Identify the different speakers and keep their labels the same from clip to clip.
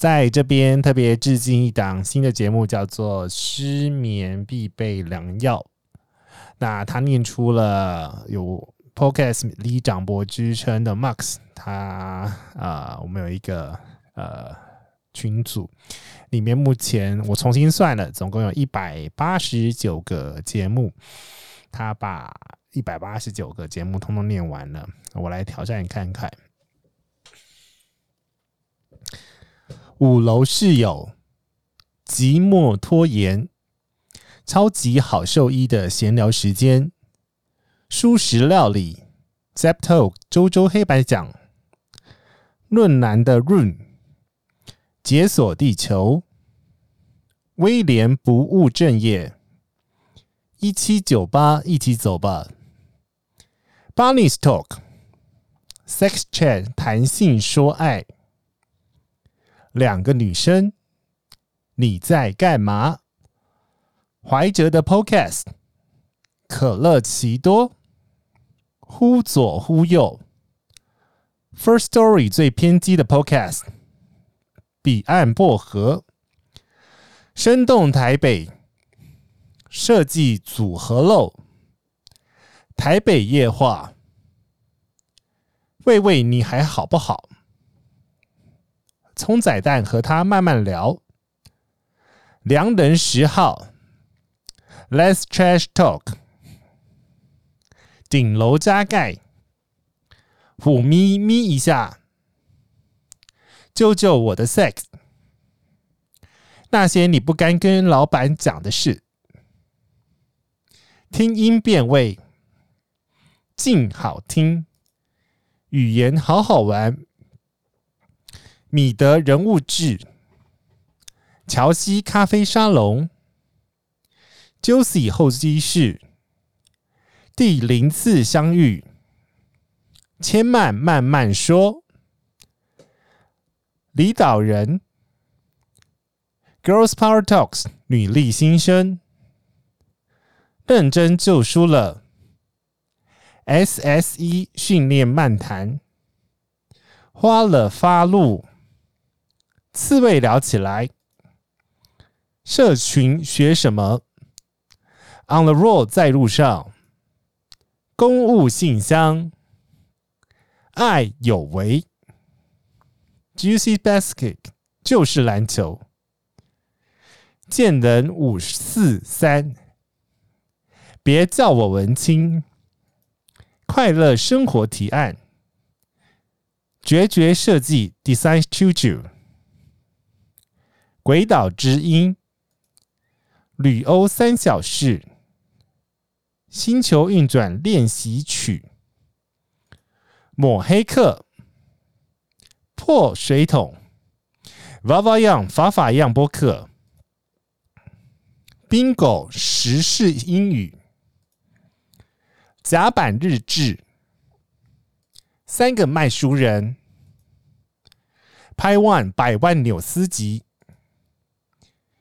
Speaker 1: 在这边特别致敬一档新的节目，叫做《失眠必备良药》。那他念出了有 Podcast 里长博之称的 Max，他啊、呃，我们有一个呃群组，里面目前我重新算了，总共有一百八十九个节目，他把一百八十九个节目通通念完了，我来挑战看看。五楼室友，寂寞拖延，超级好兽医的闲聊时间，蔬食料理，Zepto 周周黑白讲，论男的 Run，解锁地球，威廉不务正业，一七九八一起走吧，Bunny's Talk，Sex Chat 谈性说爱。两个女生，你在干嘛？怀哲的 Podcast，可乐奇多，忽左忽右，First Story 最偏激的 Podcast，彼岸薄荷，生动台北，设计组合漏，台北夜话，喂喂，你还好不好？葱仔蛋和他慢慢聊。良人十号，Let's Trash Talk。顶楼加盖，虎咪咪一下，救救我的 Sex。那些你不该跟老板讲的事。听音辨位，静好听，语言好好玩。米德人物志，乔西咖啡沙龙，Josie 候机室，第零次相遇，千曼慢慢说，李导人，Girls Power Talks 女力新生，认真就输了，SSE 训练漫谈，花了发怒。刺猬聊起来，社群学什么？On the road 在路上，公务信箱，爱有为，Juicy Basket 就是篮球，见人五四三，别叫我文青，快乐生活提案，绝绝设计 Design Studio。鬼岛之音，旅欧三小事，星球运转练习曲，抹黑客，破水桶，娃娃样法法样播客，Bingo 时事英语，甲板日志，三个卖书人，拍 One 百万纽斯集。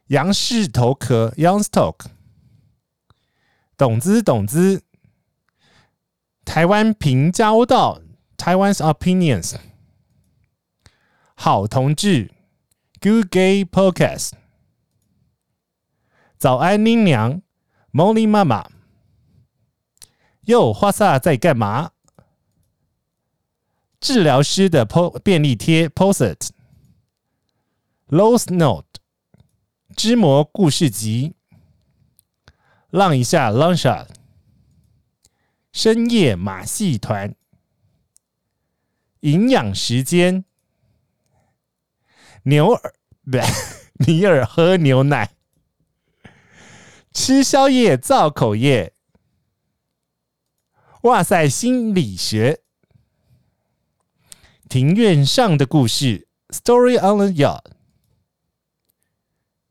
Speaker 1: 杨氏头壳，Young's Talk，懂之懂之，台湾平交道，Taiwan's Opinions，好同志，Good Gay Podcast，早安，林娘，Molly 妈妈，哟，花萨在干嘛？治疗师的 Po 便利贴，Post-it，Lost Note。织魔故事集，浪一下，Long shot，深夜马戏团，营养时间，牛耳不对，尼尔喝牛奶，吃宵夜造口业，哇塞，心理学，庭院上的故事，Story on the Yard。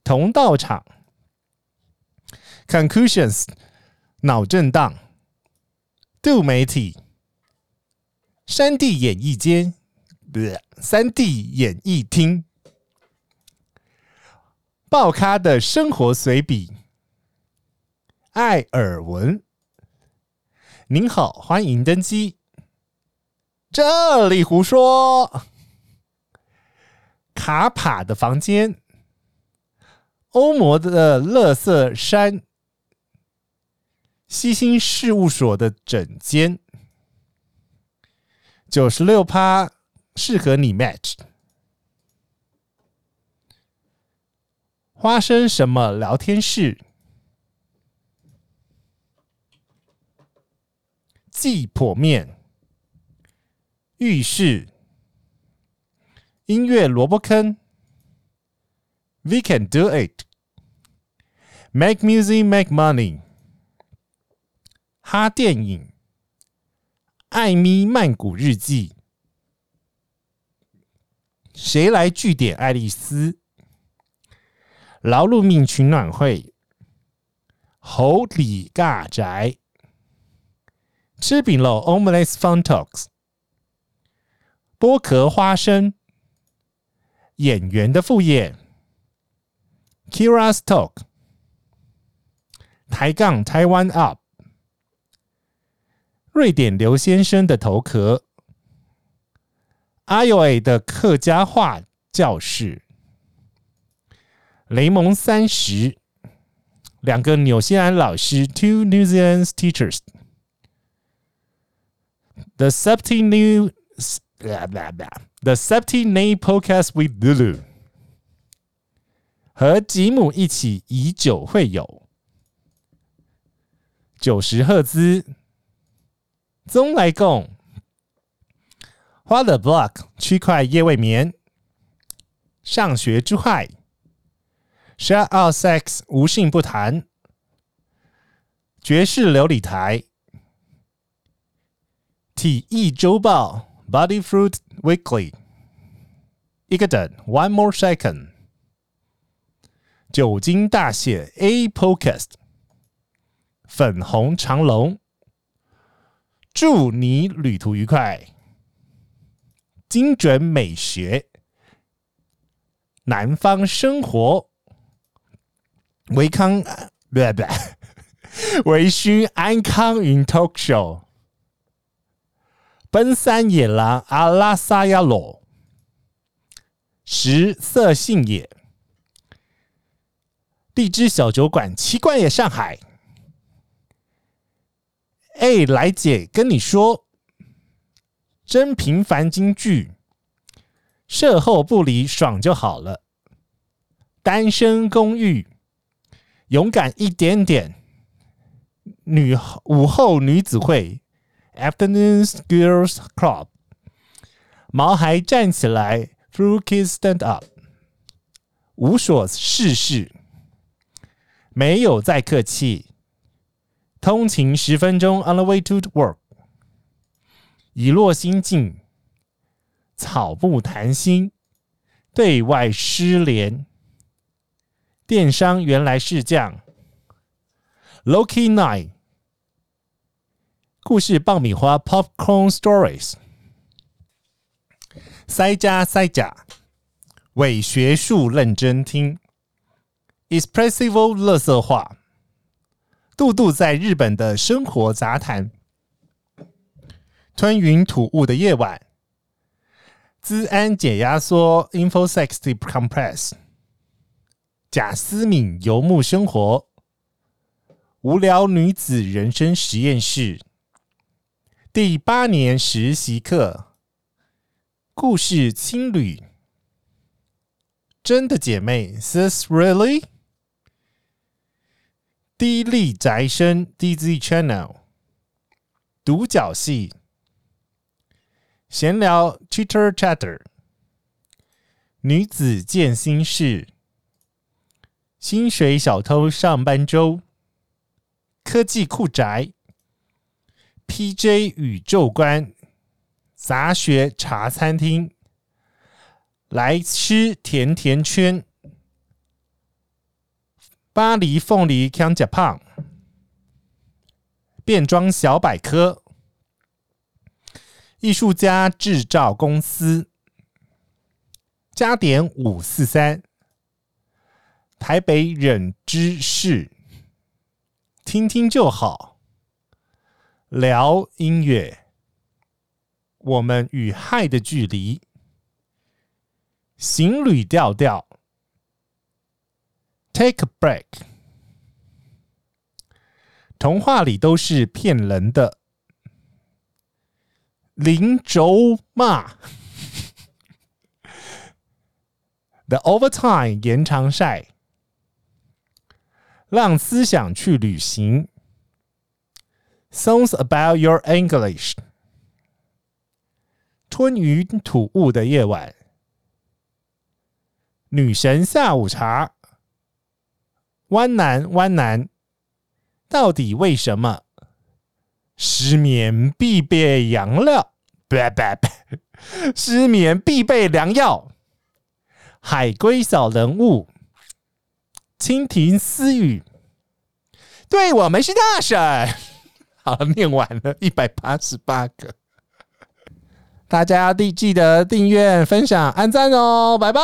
Speaker 1: 同道场，Conclusions，脑震荡，杜媒体，山地演艺间，不是三 D 演艺厅，爆咖的生活随笔，艾尔文，您好，欢迎登机，这里胡说。卡帕的房间，欧摩的乐色山，西兴事务所的诊间，九十六趴适合你 match。花生什么聊天室？鸡婆面，浴室，音乐萝卜坑，We can do it，Make music, make money，哈电影，艾米曼谷日记，谁来据点爱丽丝，劳碌命取暖会，猴里尬宅。吃饼喽，Omelette Fun Talks，剥壳花生，演员的副业 ，Kira's Talk，抬杠台湾 Up，瑞典刘先生的头壳，阿尤 A 的客家话教室，雷蒙三十，两个纽西兰老师，Two New Zealand teachers。The Septi New blah blah blah The Septi Name Podcast with Lulu 和吉姆一起以酒会友，九十赫兹，宗来共，花的 block 区块夜未眠，上学之快，Shut out sex 无性不谈，爵士流理台。体液周报，Body Fruit Weekly，一个等，One more second，酒精大写，A Podcast，粉红长龙，祝你旅途愉快，精准美学，南方生活，维康，不不，微醺安康云 Talk Show。奔三野狼阿拉萨亚罗，食色性也。荔枝小酒馆，奇怪也上海。哎，来姐跟你说，真平凡金句，射后不离爽就好了。单身公寓，勇敢一点点。女午后女子会。Afternoon Girls Club，毛孩站起来，Through Kids Stand Up，无所事事，没有再客气，通勤十分钟，On the way to work，已落心境，草木谈心，对外失联，电商原来是这样，Loki Night。故事爆米花 Popcorn Stories，塞加塞甲，伪学术认真听。，Espressive 垃圾话，杜杜在日本的生活杂谈，吞云吐雾的夜晚，资安解压缩 infosex deep compress，贾思敏游牧生活，无聊女子人生实验室。第八年实习课，故事青旅，真的姐妹，Sis Really？低丽宅生，DZ Channel，独角戏，闲聊，Chitter Chatter，女子健心事，薪水小偷上班周，科技酷宅。P.J. 宇宙观杂学茶餐厅，来吃甜甜圈。巴黎凤梨康甲胖，变装小百科。艺术家制造公司，加点五四三。台北忍知识，听听就好。聊音乐，我们与害的距离。行旅调调 ，take a break。童话里都是骗人的，零轴骂，the overtime 延长赛，让思想去旅行，songs about your English。吞云吐雾的夜晚，女神下午茶， 弯男弯男，到底为什么？失眠必备良药，不不不，失眠必备良药。海龟小人物，蜻蜓私语，对我们是大神。好了，念完了一百八十八个。大家记记得订阅、分享、按赞哦，拜拜。